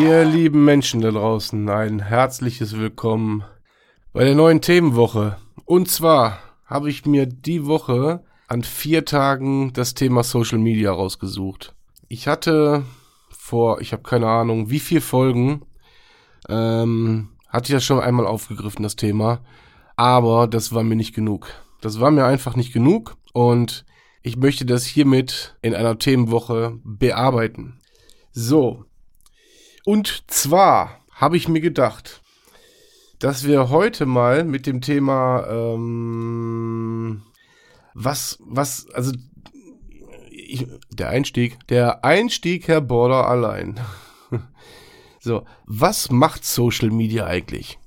Ihr lieben Menschen da draußen, ein herzliches Willkommen bei der neuen Themenwoche. Und zwar habe ich mir die Woche an vier Tagen das Thema Social Media rausgesucht. Ich hatte vor, ich habe keine Ahnung, wie viel Folgen, ähm, hatte ich das schon einmal aufgegriffen, das Thema. Aber das war mir nicht genug. Das war mir einfach nicht genug und ich möchte das hiermit in einer Themenwoche bearbeiten. So, und zwar habe ich mir gedacht, dass wir heute mal mit dem Thema, ähm, was, was, also ich, der Einstieg, der Einstieg, Herr Border, allein. so, was macht Social Media eigentlich?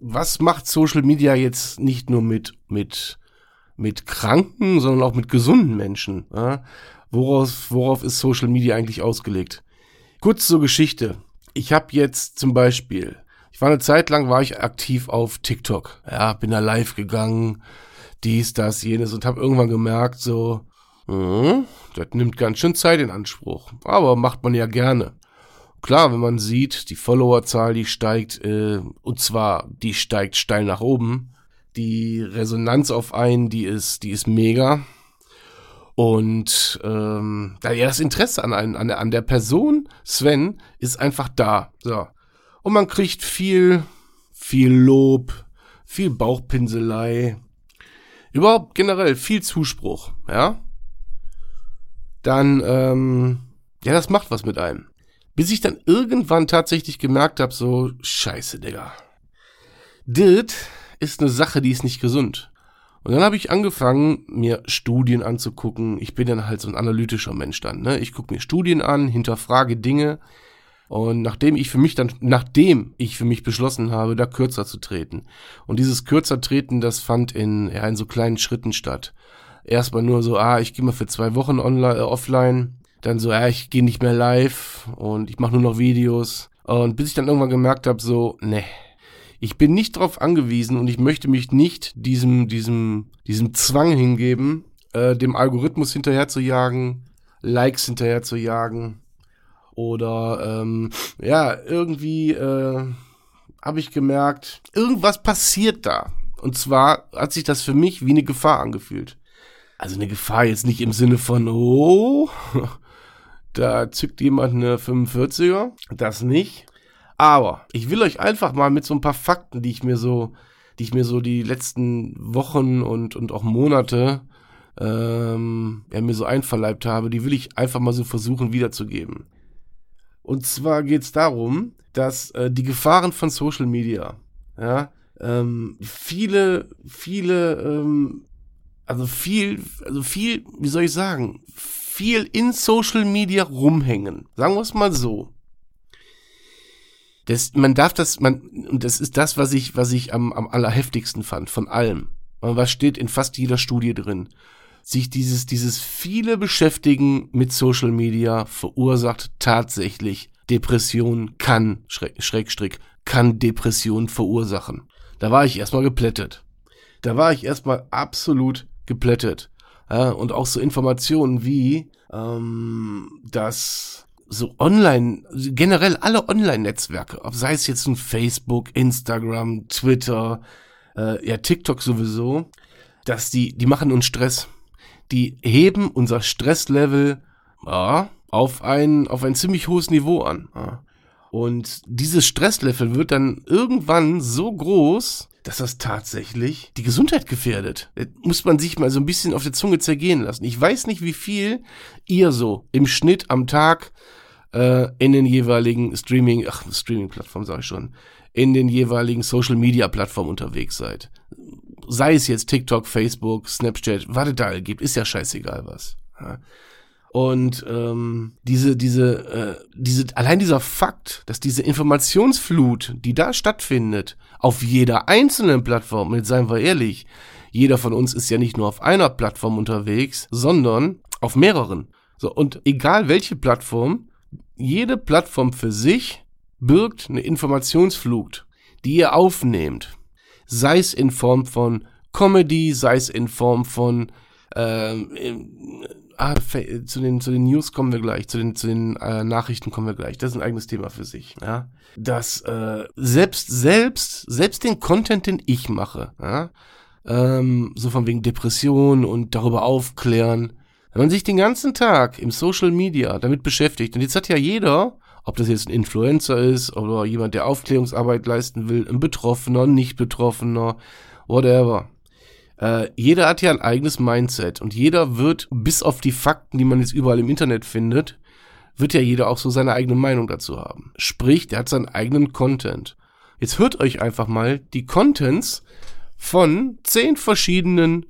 Was macht Social Media jetzt nicht nur mit, mit, mit kranken, sondern auch mit gesunden Menschen? Ja? Worauf, worauf ist Social Media eigentlich ausgelegt? Kurz zur Geschichte. Ich habe jetzt zum Beispiel, ich war eine Zeit lang, war ich aktiv auf TikTok. Ja, bin da live gegangen, dies, das, jenes und habe irgendwann gemerkt, so, mh, das nimmt ganz schön Zeit in Anspruch. Aber macht man ja gerne. Klar, wenn man sieht, die Followerzahl, die steigt, äh, und zwar, die steigt steil nach oben. Die Resonanz auf einen, die ist, die ist mega. Und ähm, ja das Interesse an, einem, an, der, an der Person Sven ist einfach da. So. Und man kriegt viel, viel Lob, viel Bauchpinselei, überhaupt generell viel Zuspruch, ja. Dann, ähm, ja, das macht was mit einem. Bis ich dann irgendwann tatsächlich gemerkt habe, so, scheiße, Digga. Dit ist eine Sache, die ist nicht gesund. Und dann habe ich angefangen, mir Studien anzugucken. Ich bin dann halt so ein analytischer Mensch dann. Ne? Ich gucke mir Studien an, hinterfrage Dinge. Und nachdem ich für mich dann, nachdem ich für mich beschlossen habe, da kürzer zu treten. Und dieses kürzer treten, das fand in, ja, in so kleinen Schritten statt. Erstmal nur so, ah, ich gehe mal für zwei Wochen online, äh, offline. Dann so, ja, ich gehe nicht mehr live und ich mache nur noch Videos. Und bis ich dann irgendwann gemerkt habe, so, ne, ich bin nicht darauf angewiesen und ich möchte mich nicht diesem, diesem, diesem Zwang hingeben, äh, dem Algorithmus hinterher zu jagen, Likes hinterher zu jagen. Oder ähm, ja, irgendwie äh, habe ich gemerkt, irgendwas passiert da. Und zwar hat sich das für mich wie eine Gefahr angefühlt. Also eine Gefahr jetzt nicht im Sinne von, oh, da zückt jemand eine 45er, das nicht, aber ich will euch einfach mal mit so ein paar Fakten, die ich mir so, die ich mir so die letzten Wochen und, und auch Monate ähm, ja, mir so einverleibt habe, die will ich einfach mal so versuchen wiederzugeben. Und zwar geht es darum, dass äh, die Gefahren von Social Media, ja, ähm, viele, viele, ähm, also viel, also viel, wie soll ich sagen, viel in Social Media rumhängen. Sagen wir es mal so. Das, man darf das, man, und das ist das, was ich, was ich am, am allerheftigsten fand, von allem. Was steht in fast jeder Studie drin? Sich dieses, dieses viele Beschäftigen mit Social Media verursacht tatsächlich Depression kann, Schräg, Schrägstrick, kann Depression verursachen. Da war ich erstmal geplättet. Da war ich erstmal absolut geplättet. Ja, und auch so Informationen wie, ähm, dass so online, generell alle Online-Netzwerke, sei es jetzt ein Facebook, Instagram, Twitter, äh, ja, TikTok sowieso, dass die, die machen uns Stress. Die heben unser Stresslevel ja, auf ein, auf ein ziemlich hohes Niveau an. Ja. Und dieses Stresslevel wird dann irgendwann so groß, dass das tatsächlich die Gesundheit gefährdet. Das muss man sich mal so ein bisschen auf der Zunge zergehen lassen. Ich weiß nicht, wie viel ihr so im Schnitt am Tag äh, in den jeweiligen Streaming, ach, Streaming-Plattformen sage ich schon, in den jeweiligen Social-Media-Plattformen unterwegs seid. Sei es jetzt TikTok, Facebook, Snapchat, was es da gibt, ist ja scheißegal was. Ja. Und ähm, diese, diese, äh, diese, allein dieser Fakt, dass diese Informationsflut, die da stattfindet, auf jeder einzelnen Plattform, jetzt seien wir ehrlich, jeder von uns ist ja nicht nur auf einer Plattform unterwegs, sondern auf mehreren. So, und egal welche Plattform, jede Plattform für sich birgt eine Informationsflut, die ihr aufnehmt. Sei es in Form von Comedy, sei es in Form von ähm, ah, zu den, zu den News kommen wir gleich, zu den, zu den äh, Nachrichten kommen wir gleich. Das ist ein eigenes Thema für sich. Ja? Dass äh, selbst, selbst, selbst den Content, den ich mache, ja? ähm, so von wegen Depression und darüber aufklären, wenn man sich den ganzen Tag im Social Media damit beschäftigt, und jetzt hat ja jeder, ob das jetzt ein Influencer ist oder jemand, der Aufklärungsarbeit leisten will, ein Betroffener, nicht Betroffener, whatever. Äh, jeder hat ja ein eigenes Mindset und jeder wird, bis auf die Fakten, die man jetzt überall im Internet findet, wird ja jeder auch so seine eigene Meinung dazu haben. Sprich, der hat seinen eigenen Content. Jetzt hört euch einfach mal die Contents von zehn verschiedenen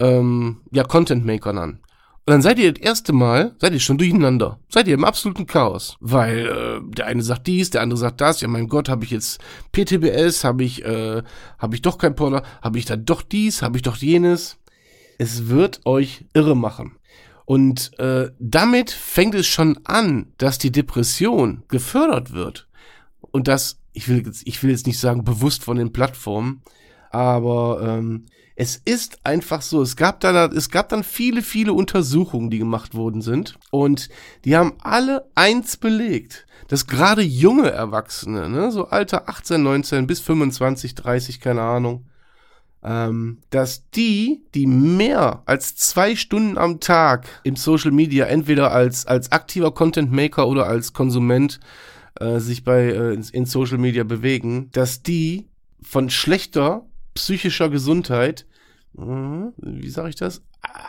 ähm, ja, Content-Makern an. Und dann seid ihr das erste Mal, seid ihr schon durcheinander. Seid ihr im absoluten Chaos. Weil äh, der eine sagt dies, der andere sagt das. Ja, mein Gott, habe ich jetzt PTBS, habe ich, äh, habe ich doch kein Porno, habe ich da doch dies, habe ich doch jenes. Es wird euch irre machen. Und äh, damit fängt es schon an, dass die Depression gefördert wird. Und das, ich will jetzt, ich will jetzt nicht sagen bewusst von den Plattformen, aber ähm, es ist einfach so. Es gab dann, es gab dann viele, viele Untersuchungen, die gemacht worden sind. Und die haben alle eins belegt, dass gerade junge Erwachsene, ne, so Alter 18, 19 bis 25, 30, keine Ahnung, ähm, dass die, die mehr als zwei Stunden am Tag im Social Media entweder als, als aktiver Content Maker oder als Konsument äh, sich bei äh, in, in Social Media bewegen, dass die von schlechter psychischer Gesundheit, hm, wie sage ich das?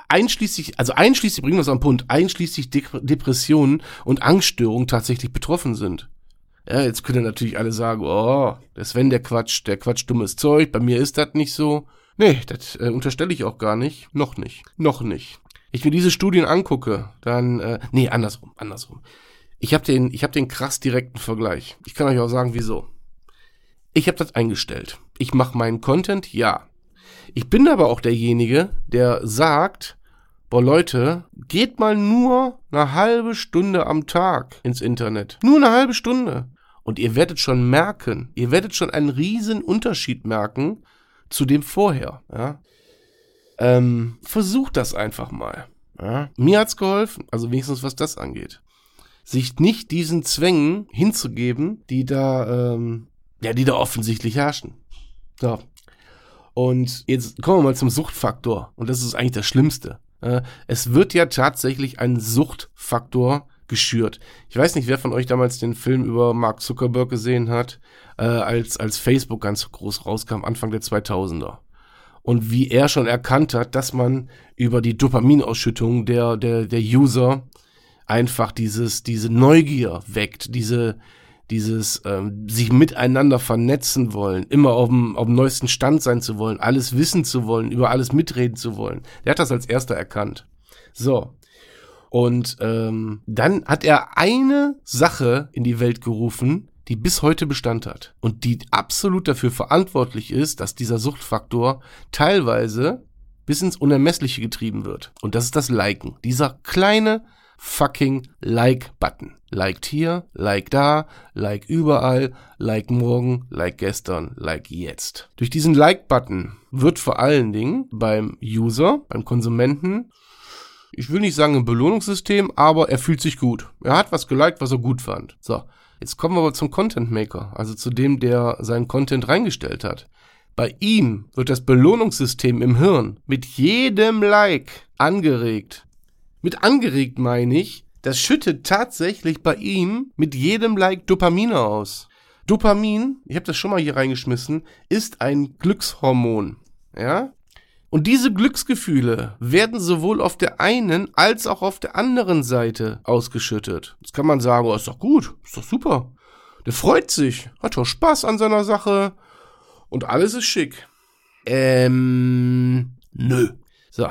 Einschließlich, also einschließlich, bringen wir es am Punkt, einschließlich De Depressionen und Angststörungen tatsächlich betroffen sind. Ja, jetzt können natürlich alle sagen, oh, der Sven, der Quatsch, der Quatsch dummes Zeug, bei mir ist das nicht so. Nee, das äh, unterstelle ich auch gar nicht. Noch nicht. Noch nicht. Ich mir diese Studien angucke, dann, äh, nee, andersrum, andersrum. Ich habe den, ich habe den krass direkten Vergleich. Ich kann euch auch sagen, wieso. Ich habe das eingestellt. Ich mache meinen Content, ja. Ich bin aber auch derjenige, der sagt, boah Leute, geht mal nur eine halbe Stunde am Tag ins Internet. Nur eine halbe Stunde. Und ihr werdet schon merken, ihr werdet schon einen riesen Unterschied merken zu dem vorher. Ja? Ähm, versucht das einfach mal. Ja? Mir hat's geholfen, also wenigstens was das angeht. Sich nicht diesen Zwängen hinzugeben, die da ähm, ja, die da offensichtlich herrschen. So. Und jetzt kommen wir mal zum Suchtfaktor. Und das ist eigentlich das Schlimmste. Es wird ja tatsächlich ein Suchtfaktor geschürt. Ich weiß nicht, wer von euch damals den Film über Mark Zuckerberg gesehen hat, äh, als, als Facebook ganz groß rauskam, Anfang der 2000er. Und wie er schon erkannt hat, dass man über die Dopaminausschüttung der, der, der User einfach dieses, diese Neugier weckt, diese, dieses ähm, sich miteinander vernetzen wollen, immer auf dem, auf dem neuesten Stand sein zu wollen, alles wissen zu wollen, über alles mitreden zu wollen. Der hat das als erster erkannt. So. Und ähm, dann hat er eine Sache in die Welt gerufen, die bis heute Bestand hat und die absolut dafür verantwortlich ist, dass dieser Suchtfaktor teilweise bis ins Unermessliche getrieben wird. Und das ist das Liken. Dieser kleine fucking Like-Button. Liked hier, like da, like überall, like morgen, like gestern, like jetzt. Durch diesen Like-Button wird vor allen Dingen beim User, beim Konsumenten, ich will nicht sagen ein Belohnungssystem, aber er fühlt sich gut. Er hat was geliked, was er gut fand. So, jetzt kommen wir aber zum Content Maker, also zu dem, der seinen Content reingestellt hat. Bei ihm wird das Belohnungssystem im Hirn mit jedem Like angeregt. Mit angeregt meine ich, das schüttet tatsächlich bei ihm mit jedem Like Dopamine aus. Dopamin, ich habe das schon mal hier reingeschmissen, ist ein Glückshormon. Ja? Und diese Glücksgefühle werden sowohl auf der einen als auch auf der anderen Seite ausgeschüttet. Jetzt kann man sagen, oh, ist doch gut, ist doch super. Der freut sich, hat doch Spaß an seiner Sache und alles ist schick. Ähm, nö. So,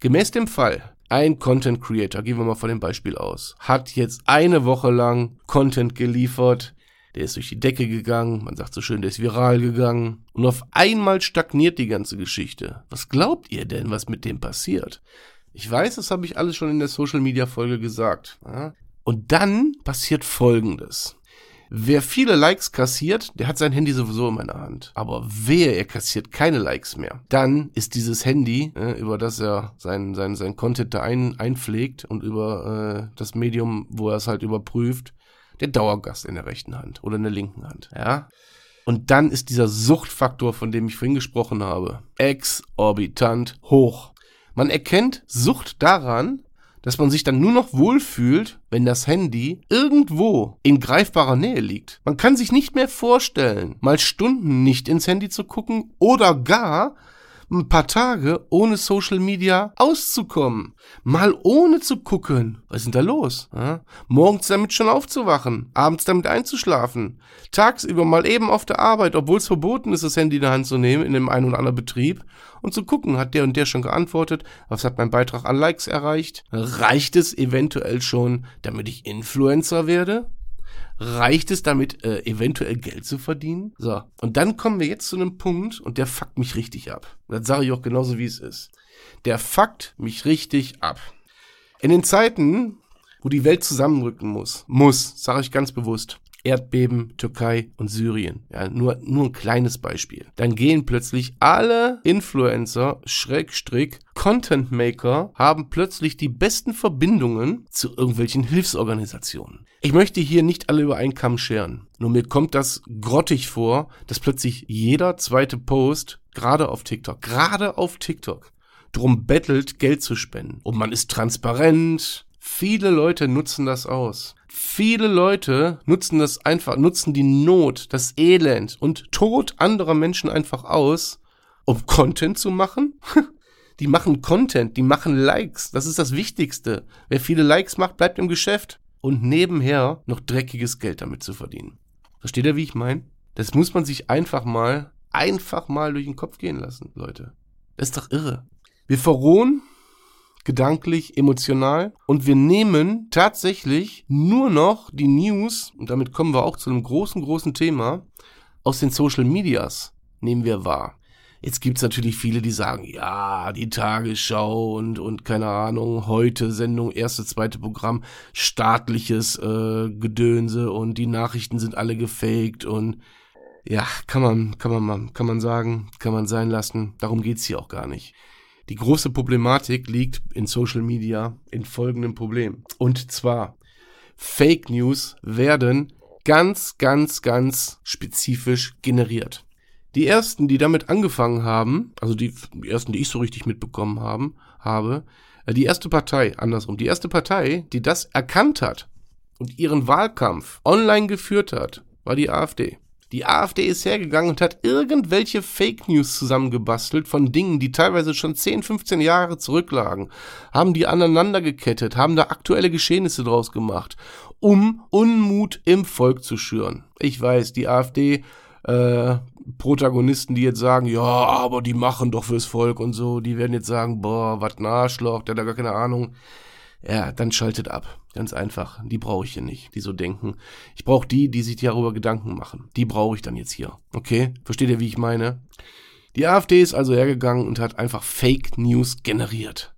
gemäß dem Fall, ein Content Creator, gehen wir mal von dem Beispiel aus, hat jetzt eine Woche lang Content geliefert, der ist durch die Decke gegangen, man sagt so schön, der ist viral gegangen. Und auf einmal stagniert die ganze Geschichte. Was glaubt ihr denn, was mit dem passiert? Ich weiß, das habe ich alles schon in der Social Media Folge gesagt. Und dann passiert Folgendes. Wer viele Likes kassiert, der hat sein Handy sowieso in meiner Hand. Aber wer er kassiert keine Likes mehr, dann ist dieses Handy, äh, über das er sein, sein, sein Content da ein, einpflegt und über äh, das Medium, wo er es halt überprüft, der Dauergast in der rechten Hand oder in der linken Hand. Ja. Und dann ist dieser Suchtfaktor, von dem ich vorhin gesprochen habe, exorbitant hoch. Man erkennt Sucht daran, dass man sich dann nur noch wohlfühlt, wenn das Handy irgendwo in greifbarer Nähe liegt. Man kann sich nicht mehr vorstellen, mal Stunden nicht ins Handy zu gucken oder gar ein paar Tage ohne Social Media auszukommen. Mal ohne zu gucken. Was ist denn da los? Ja? Morgens damit schon aufzuwachen, abends damit einzuschlafen, tagsüber mal eben auf der Arbeit, obwohl es verboten ist, das Handy in der Hand zu nehmen in dem einen oder anderen Betrieb und zu gucken, hat der und der schon geantwortet, was hat mein Beitrag an Likes erreicht? Reicht es eventuell schon, damit ich Influencer werde? Reicht es damit, äh, eventuell Geld zu verdienen? So, und dann kommen wir jetzt zu einem Punkt und der fuckt mich richtig ab. Und das sage ich auch genauso, wie es ist. Der fuckt mich richtig ab. In den Zeiten, wo die Welt zusammenrücken muss, muss, sage ich ganz bewusst, Erdbeben, Türkei und Syrien. Ja, nur, nur ein kleines Beispiel. Dann gehen plötzlich alle Influencer, Schrägstrick, Content Maker haben plötzlich die besten Verbindungen zu irgendwelchen Hilfsorganisationen. Ich möchte hier nicht alle über einen Kamm scheren. Nur mir kommt das grottig vor, dass plötzlich jeder zweite Post, gerade auf TikTok, gerade auf TikTok, drum bettelt, Geld zu spenden. Und man ist transparent. Viele Leute nutzen das aus. Viele Leute nutzen das einfach, nutzen die Not, das Elend und Tod anderer Menschen einfach aus, um Content zu machen. die machen Content, die machen Likes. Das ist das Wichtigste. Wer viele Likes macht, bleibt im Geschäft. Und nebenher noch dreckiges Geld damit zu verdienen. Versteht ihr, wie ich meine? Das muss man sich einfach mal, einfach mal durch den Kopf gehen lassen, Leute. Das ist doch irre. Wir verrohen gedanklich, emotional. Und wir nehmen tatsächlich nur noch die News, und damit kommen wir auch zu einem großen, großen Thema, aus den Social Medias nehmen wir wahr. Jetzt gibt's natürlich viele, die sagen, ja, die Tagesschau und, und keine Ahnung, heute Sendung, erste, zweite Programm, staatliches äh, Gedönse und die Nachrichten sind alle gefaked und ja, kann man, kann man, kann man sagen, kann man sein lassen. Darum geht's hier auch gar nicht. Die große Problematik liegt in Social Media in folgendem Problem. Und zwar, Fake News werden ganz, ganz, ganz spezifisch generiert. Die ersten, die damit angefangen haben, also die, die ersten, die ich so richtig mitbekommen haben, habe, äh, die erste Partei, andersrum, die erste Partei, die das erkannt hat und ihren Wahlkampf online geführt hat, war die AfD. Die AfD ist hergegangen und hat irgendwelche Fake News zusammengebastelt von Dingen, die teilweise schon 10, 15 Jahre zurücklagen, haben die aneinander gekettet, haben da aktuelle Geschehnisse draus gemacht, um Unmut im Volk zu schüren. Ich weiß, die AfD äh, Protagonisten, die jetzt sagen, ja, aber die machen doch fürs Volk und so, die werden jetzt sagen, boah, was ein Arschloch, der hat da gar keine Ahnung. Ja, dann schaltet ab. Ganz einfach. Die brauche ich hier nicht, die so denken. Ich brauche die, die sich darüber Gedanken machen. Die brauche ich dann jetzt hier. Okay? Versteht ihr, wie ich meine? Die AfD ist also hergegangen und hat einfach Fake News generiert.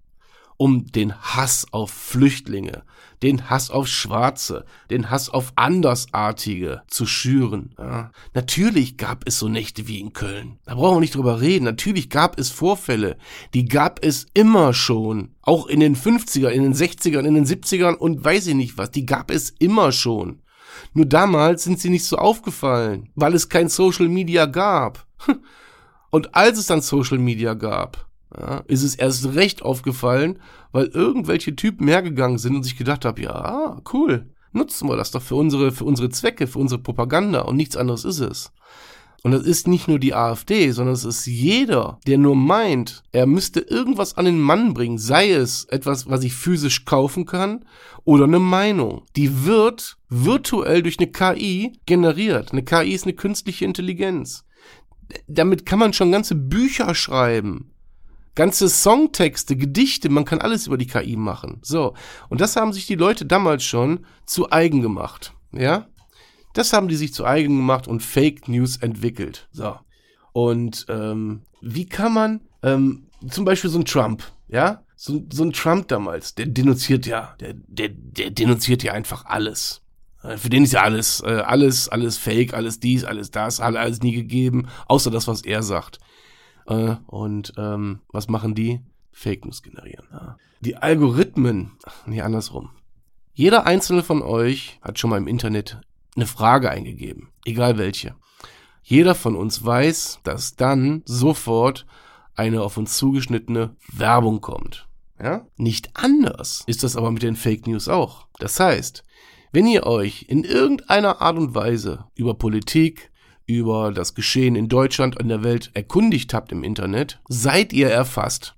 Um den Hass auf Flüchtlinge, den Hass auf Schwarze, den Hass auf Andersartige zu schüren. Ja. Natürlich gab es so Nächte wie in Köln. Da brauchen wir nicht drüber reden. Natürlich gab es Vorfälle. Die gab es immer schon. Auch in den 50er, in den 60ern, in den 70ern und weiß ich nicht was. Die gab es immer schon. Nur damals sind sie nicht so aufgefallen, weil es kein Social Media gab. Und als es dann Social Media gab, ja, ist es erst recht aufgefallen, weil irgendwelche Typen hergegangen sind und sich gedacht haben, ja, cool, nutzen wir das doch für unsere, für unsere Zwecke, für unsere Propaganda und nichts anderes ist es. Und das ist nicht nur die AfD, sondern es ist jeder, der nur meint, er müsste irgendwas an den Mann bringen, sei es etwas, was ich physisch kaufen kann oder eine Meinung. Die wird virtuell durch eine KI generiert. Eine KI ist eine künstliche Intelligenz. Damit kann man schon ganze Bücher schreiben ganze Songtexte, Gedichte, man kann alles über die KI machen. So. Und das haben sich die Leute damals schon zu eigen gemacht. Ja? Das haben die sich zu eigen gemacht und Fake News entwickelt. So. Und ähm, wie kann man ähm, zum Beispiel so ein Trump, ja? So, so ein Trump damals, der denunziert ja, der, der, der denunziert ja einfach alles. Äh, für den ist ja alles, äh, alles, alles fake, alles dies, alles das, alles nie gegeben, außer das, was er sagt. Äh, und ähm, was machen die? Fake News generieren. Ja. Die Algorithmen, nee, andersrum. Jeder einzelne von euch hat schon mal im Internet eine Frage eingegeben, egal welche. Jeder von uns weiß, dass dann sofort eine auf uns zugeschnittene Werbung kommt. Ja? Nicht anders ist das aber mit den Fake News auch. Das heißt, wenn ihr euch in irgendeiner Art und Weise über Politik, über das Geschehen in Deutschland und der Welt erkundigt habt im Internet, seid ihr erfasst.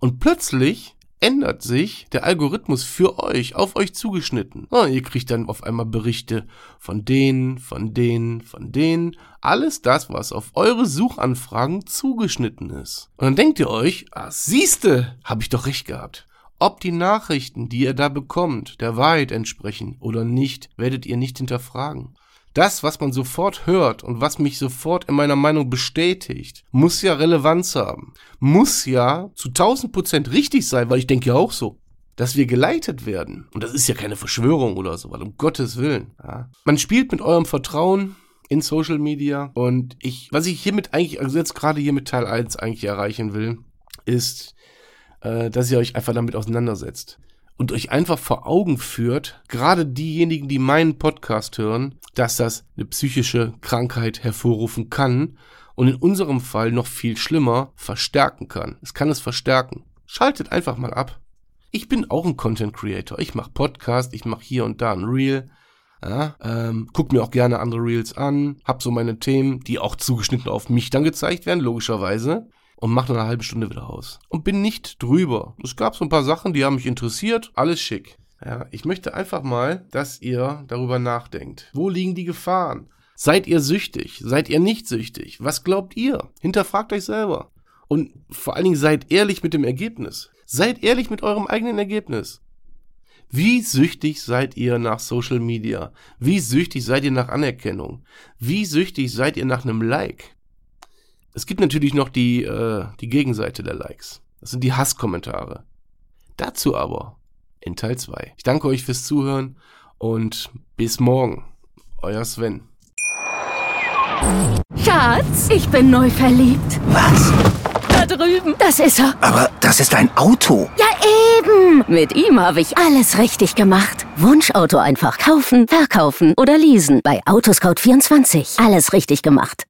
Und plötzlich ändert sich der Algorithmus für euch, auf euch zugeschnitten. ihr kriegt dann auf einmal Berichte von denen, von denen, von denen. Alles das, was auf eure Suchanfragen zugeschnitten ist. Und dann denkt ihr euch, ah, siehste, habe ich doch recht gehabt. Ob die Nachrichten, die ihr da bekommt, der Wahrheit entsprechen oder nicht, werdet ihr nicht hinterfragen das, was man sofort hört und was mich sofort in meiner Meinung bestätigt, muss ja Relevanz haben. Muss ja zu 1000 Prozent richtig sein, weil ich denke ja auch so. Dass wir geleitet werden. Und das ist ja keine Verschwörung oder so, weil um Gottes Willen. Ja. Man spielt mit eurem Vertrauen in Social Media und ich, was ich hiermit eigentlich, also jetzt gerade hier mit Teil 1 eigentlich erreichen will, ist, äh, dass ihr euch einfach damit auseinandersetzt und euch einfach vor Augen führt, gerade diejenigen, die meinen Podcast hören, dass das eine psychische Krankheit hervorrufen kann und in unserem Fall noch viel schlimmer verstärken kann. Es kann es verstärken. Schaltet einfach mal ab. Ich bin auch ein Content Creator. Ich mache Podcast, ich mache hier und da ein Reel. Ja, ähm, guck mir auch gerne andere Reels an, hab so meine Themen, die auch zugeschnitten auf mich dann gezeigt werden, logischerweise und mache eine halbe Stunde wieder aus. Und bin nicht drüber. Es gab so ein paar Sachen, die haben mich interessiert. Alles schick. Ja, ich möchte einfach mal, dass ihr darüber nachdenkt. Wo liegen die Gefahren? Seid ihr süchtig? Seid ihr nicht süchtig? Was glaubt ihr? Hinterfragt euch selber. Und vor allen Dingen seid ehrlich mit dem Ergebnis. Seid ehrlich mit eurem eigenen Ergebnis. Wie süchtig seid ihr nach Social Media? Wie süchtig seid ihr nach Anerkennung? Wie süchtig seid ihr nach einem Like? Es gibt natürlich noch die, äh, die Gegenseite der Likes. Das sind die Hasskommentare. Dazu aber in Teil 2. Ich danke euch fürs Zuhören und bis morgen. Euer Sven. Schatz, ich bin neu verliebt. Was? Da drüben. Das ist er. Aber das ist ein Auto. Ja, eben. Mit ihm habe ich alles richtig gemacht. Wunschauto einfach kaufen, verkaufen oder leasen. Bei Autoscout24. Alles richtig gemacht.